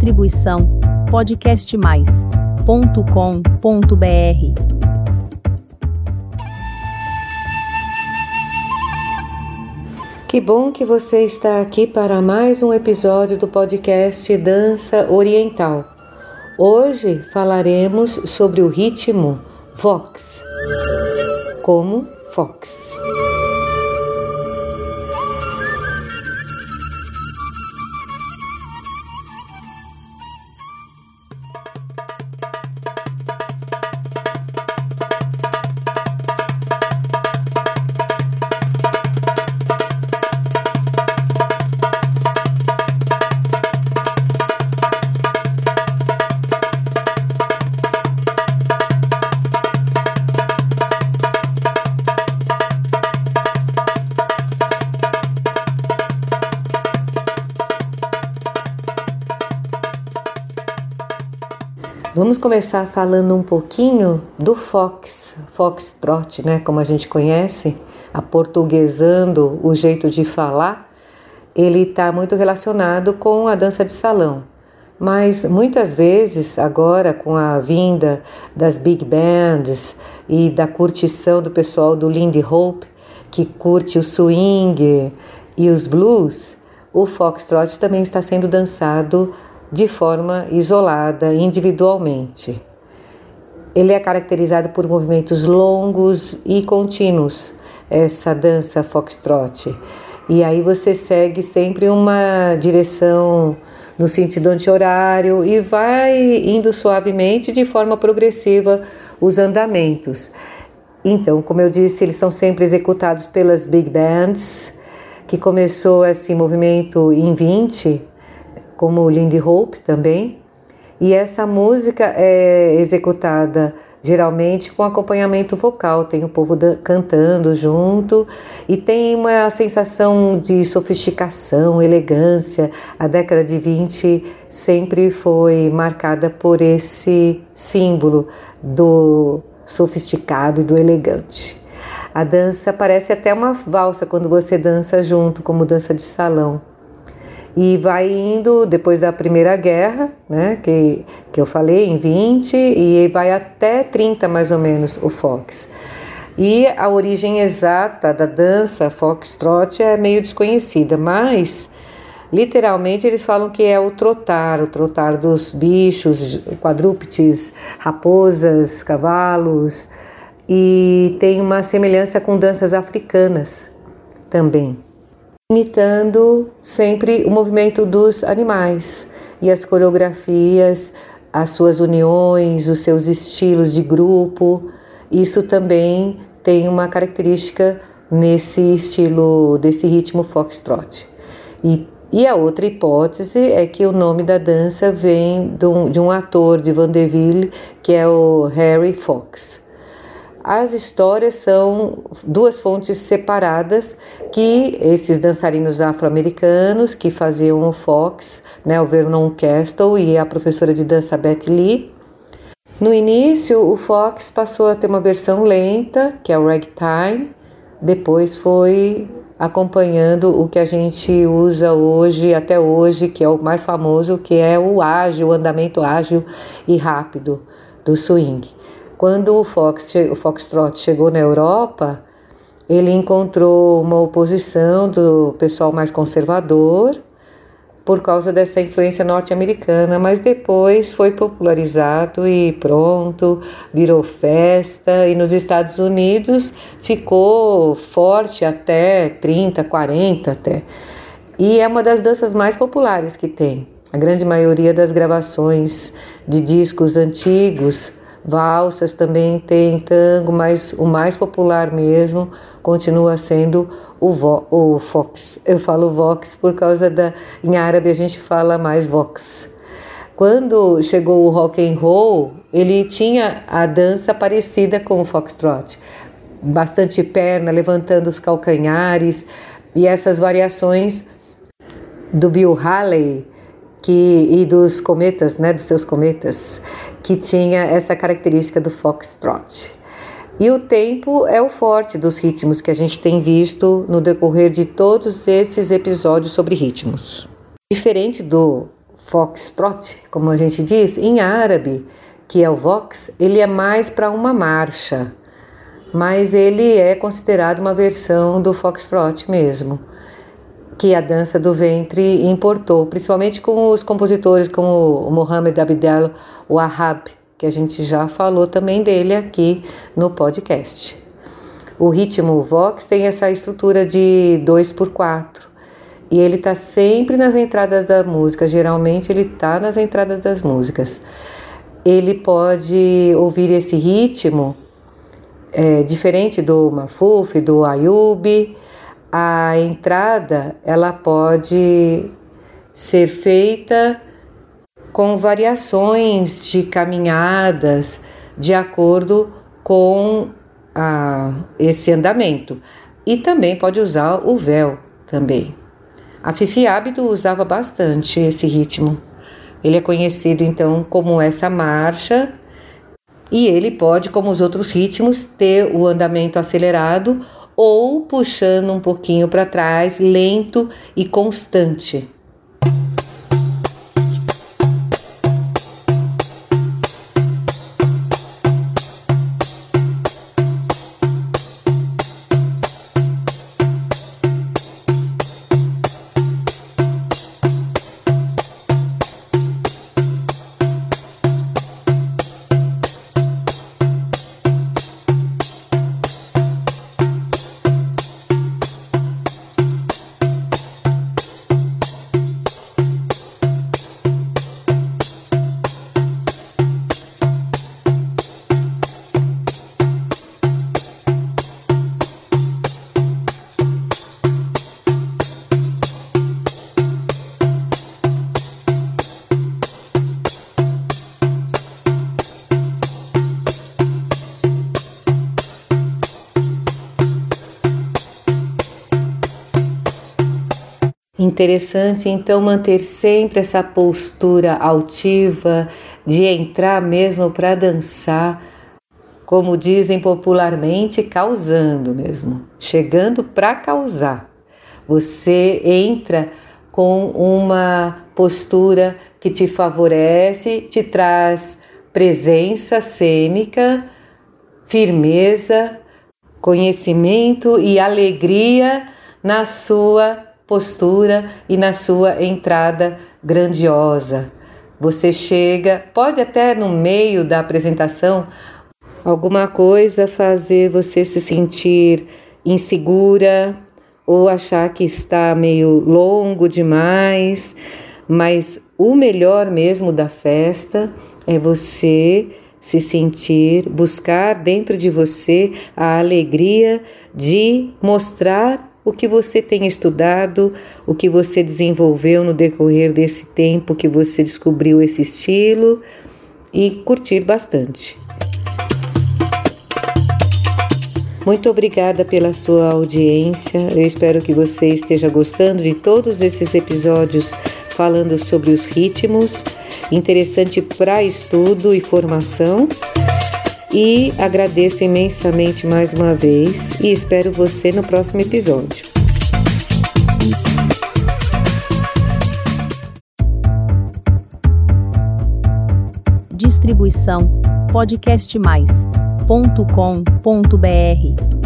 Distribuição podcastmais.com.br. Que bom que você está aqui para mais um episódio do podcast Dança Oriental. Hoje falaremos sobre o ritmo Vox, como Fox. Vamos começar falando um pouquinho do fox, foxtrot, né, como a gente conhece, aportuguesando o jeito de falar. Ele está muito relacionado com a dança de salão. Mas muitas vezes, agora com a vinda das big bands e da curtição do pessoal do Lindy Hope, que curte o swing e os blues, o foxtrot também está sendo dançado de forma isolada, individualmente. Ele é caracterizado por movimentos longos e contínuos, essa dança foxtrot. E aí você segue sempre uma direção no sentido anti-horário e vai indo suavemente de forma progressiva os andamentos. Então, como eu disse, eles são sempre executados pelas big bands, que começou esse movimento em 20 como Lindy Hope também. E essa música é executada geralmente com acompanhamento vocal, tem o povo cantando junto e tem uma sensação de sofisticação, elegância. A década de 20 sempre foi marcada por esse símbolo do sofisticado e do elegante. A dança parece até uma valsa quando você dança junto, como dança de salão e vai indo depois da Primeira Guerra, né, que, que eu falei, em 20, e vai até 30 mais ou menos o Fox. E a origem exata da dança foxtrot é meio desconhecida, mas literalmente eles falam que é o trotar, o trotar dos bichos, quadrúpedes, raposas, cavalos, e tem uma semelhança com danças africanas também imitando sempre o movimento dos animais e as coreografias, as suas uniões, os seus estilos de grupo. Isso também tem uma característica nesse estilo, desse ritmo foxtrot. E, e a outra hipótese é que o nome da dança vem de um, de um ator de vaudeville que é o Harry Fox. As histórias são duas fontes separadas que esses dançarinos afro-americanos que faziam o Fox, né, o Vernon Castle e a professora de dança Beth Lee. No início, o Fox passou a ter uma versão lenta, que é o ragtime, depois foi acompanhando o que a gente usa hoje, até hoje, que é o mais famoso, que é o ágil, o andamento ágil e rápido do swing. Quando o, Fox, o Foxtrot chegou na Europa, ele encontrou uma oposição do pessoal mais conservador por causa dessa influência norte-americana, mas depois foi popularizado e pronto, virou festa e nos Estados Unidos ficou forte até 30, 40 até. E é uma das danças mais populares que tem. A grande maioria das gravações de discos antigos valsas também tem tango, mas o mais popular mesmo continua sendo o, vo, o fox. Eu falo vox por causa da em árabe a gente fala mais vox. Quando chegou o rock and roll, ele tinha a dança parecida com o foxtrot, bastante perna, levantando os calcanhares e essas variações do Bill Haley que e dos cometas, né, dos seus cometas que tinha essa característica do foxtrot. E o tempo é o forte dos ritmos que a gente tem visto no decorrer de todos esses episódios sobre ritmos. Diferente do foxtrot, como a gente diz, em árabe, que é o vox, ele é mais para uma marcha, mas ele é considerado uma versão do foxtrot mesmo, que a dança do ventre importou, principalmente com os compositores como o Mohamed Abdel Wahab, que a gente já falou também dele aqui no podcast. O ritmo Vox tem essa estrutura de 2 por 4 e ele está sempre nas entradas da música. Geralmente ele está nas entradas das músicas. Ele pode ouvir esse ritmo é, diferente do Mafuf, do Ayub. A entrada ela pode ser feita com variações de caminhadas de acordo com a, esse andamento. E também pode usar o véu também. A Fifi Abdo usava bastante esse ritmo. Ele é conhecido então como essa marcha e ele pode, como os outros ritmos, ter o andamento acelerado ou puxando um pouquinho para trás, lento e constante. Interessante então manter sempre essa postura altiva de entrar mesmo para dançar, como dizem popularmente, causando mesmo, chegando para causar. Você entra com uma postura que te favorece, te traz presença cênica, firmeza, conhecimento e alegria na sua postura e na sua entrada grandiosa. Você chega, pode até no meio da apresentação, alguma coisa fazer você se sentir insegura ou achar que está meio longo demais, mas o melhor mesmo da festa é você se sentir, buscar dentro de você a alegria de mostrar o que você tem estudado, o que você desenvolveu no decorrer desse tempo que você descobriu esse estilo e curtir bastante. Muito obrigada pela sua audiência. Eu espero que você esteja gostando de todos esses episódios falando sobre os ritmos, interessante para estudo e formação e agradeço imensamente mais uma vez e espero você no próximo episódio. Distribuição podcastmais.com.br